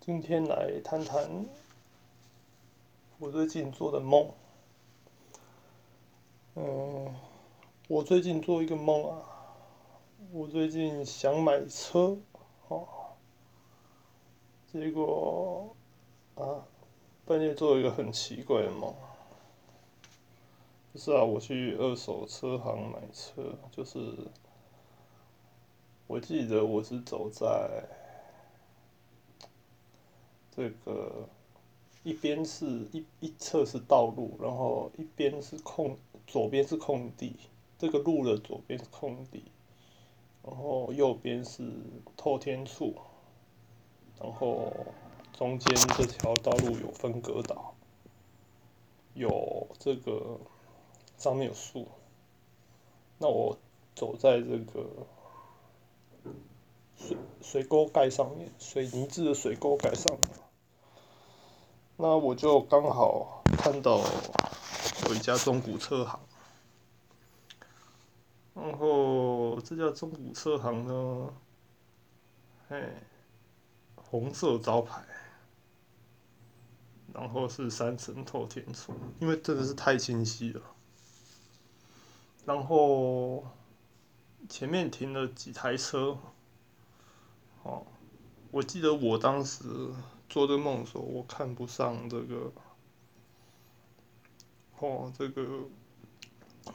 今天来谈谈我最近做的梦。嗯，我最近做一个梦啊，我最近想买车，哦，结果啊，半夜做一个很奇怪的梦。不是啊，我去二手车行买车，就是我记得我是走在这个一边是一一侧是道路，然后一边是空，左边是空地，这个路的左边是空地，然后右边是透天处，然后中间这条道路有分隔岛，有这个。上面有树，那我走在这个水水沟盖上面，水泥质的水沟盖上面，那我就刚好看到有一家中古车行，然后这家中古车行呢，嘿，红色招牌，然后是三层透天厝，因为真的是太清晰了。然后前面停了几台车，哦，我记得我当时做这个梦的时候，我看不上这个，哦，这个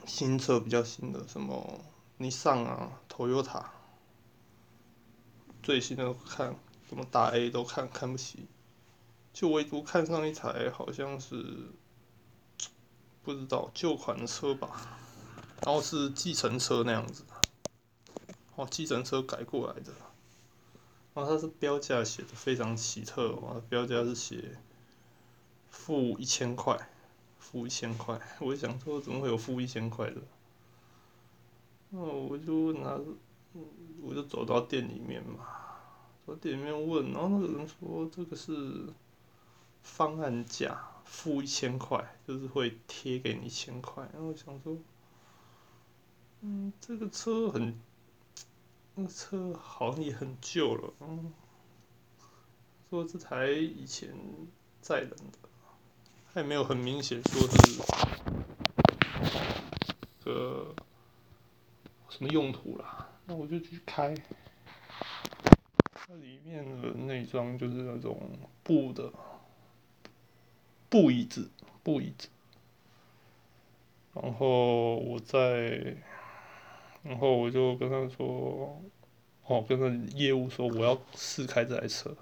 新车比较新的，什么尼桑啊、Toyota，最新的看，什么大 A 都看看不起，就唯独看上一台好像是不知道旧款的车吧。然后是计程车那样子，哦，计程车改过来的，然后它是标价写的非常奇特哦，标价是写负一千块，负一千块，我想说怎么会有负一千块的？那我就拿，我就走到店里面嘛，到店里面问，然后那个人说这个是方案价，负一千块，就是会贴给你一千块，然后我想说。嗯，这个车很，那车好像也很旧了。嗯，说这台以前载人的，还没有很明显说是个什么用途啦。那我就去开，它里面的内装就是那种布的布椅子，布椅子。然后我在。然后我就跟他说，哦，跟他业务说我要试开这台车。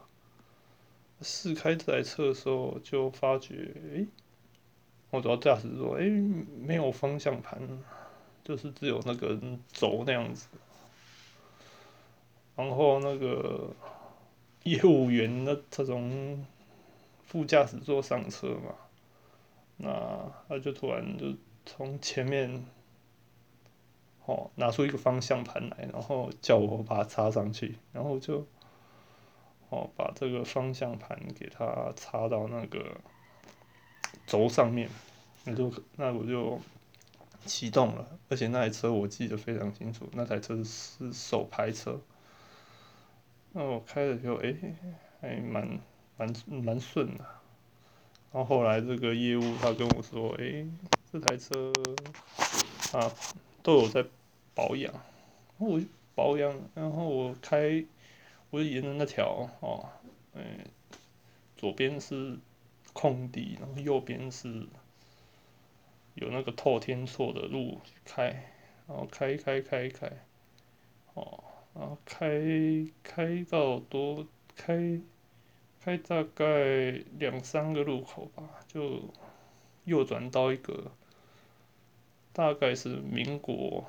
试开这台车的时候，就发觉，哎，我主要驾驶座，哎，没有方向盘，就是只有那个轴那样子。然后那个业务员呢，他从副驾驶座上车嘛，那他就突然就从前面。哦，拿出一个方向盘来，然后叫我把它插上去，然后就，哦，把这个方向盘给它插到那个轴上面，那就那我就启动了，而且那台车我记得非常清楚，那台车是手排车，那我开的时候，哎，还蛮蛮蛮顺的，然后后来这个业务他跟我说，哎，这台车啊。都有在保养，我保养，然后我开，我就沿着那条哦，嗯，左边是空地，然后右边是有那个透天错的路开，然后开开开开，哦，然后开开到多开，开大概两三个路口吧，就右转到一个。大概是民国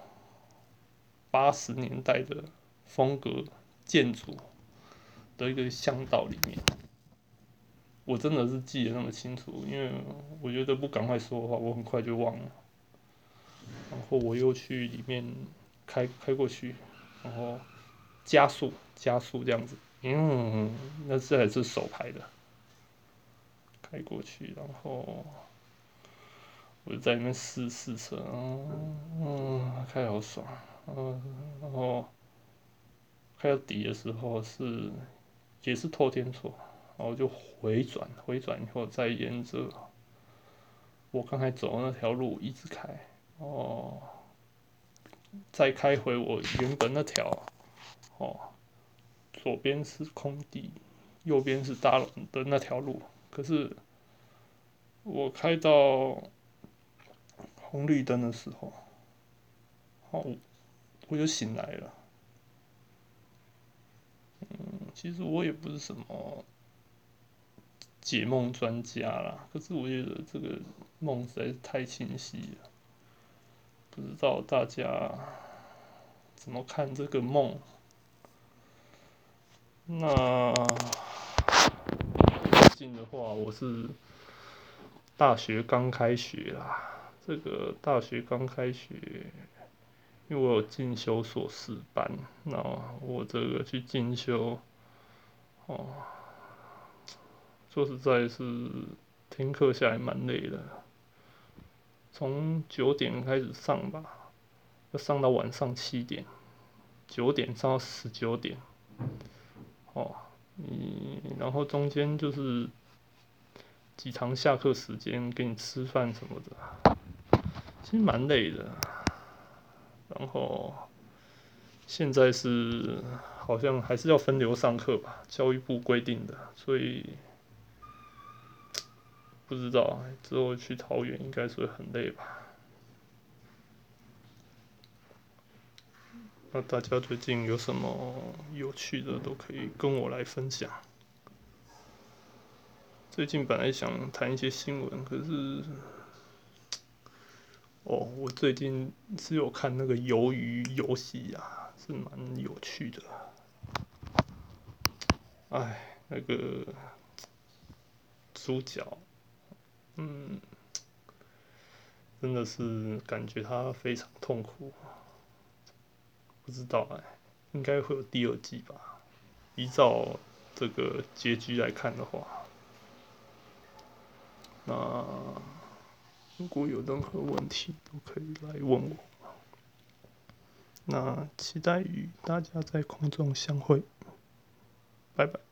八十年代的风格建筑的一个巷道里面，我真的是记得那么清楚，因为我觉得不赶快说的话，我很快就忘了。然后我又去里面开开过去，然后加速加速这样子，嗯，那这还是手排的，开过去，然后。我就在里面试试车，嗯嗯，开好爽，嗯，然后开到底的时候是也是透天厝，然后就回转，回转以后再沿着我刚才走的那条路一直开，哦，再开回我原本那条，哦，左边是空地，右边是大的那条路，可是我开到红绿灯的时候，哦，我就醒来了。嗯，其实我也不是什么解梦专家啦，可是我觉得这个梦实在是太清晰了，不知道大家怎么看这个梦？那最近的话，我是大学刚开学啦，这个大学刚开学。因为我有进修硕士班，那我这个去进修，哦，说实在是听课下来蛮累的，从九点开始上吧，要上到晚上七点，九点上到十九点，哦，你然后中间就是几堂下课时间给你吃饭什么的，其实蛮累的。然后现在是好像还是要分流上课吧，教育部规定的，所以 不知道之后去桃园应该是会很累吧。那大家最近有什么有趣的都可以跟我来分享。最近本来想谈一些新闻，可是。哦，我最近是有看那个鱿鱼游戏啊，是蛮有趣的。哎，那个主角，嗯，真的是感觉他非常痛苦。不知道哎，应该会有第二季吧？依照这个结局来看的话，那。如果有任何问题，都可以来问我。那期待与大家在空中相会，拜拜。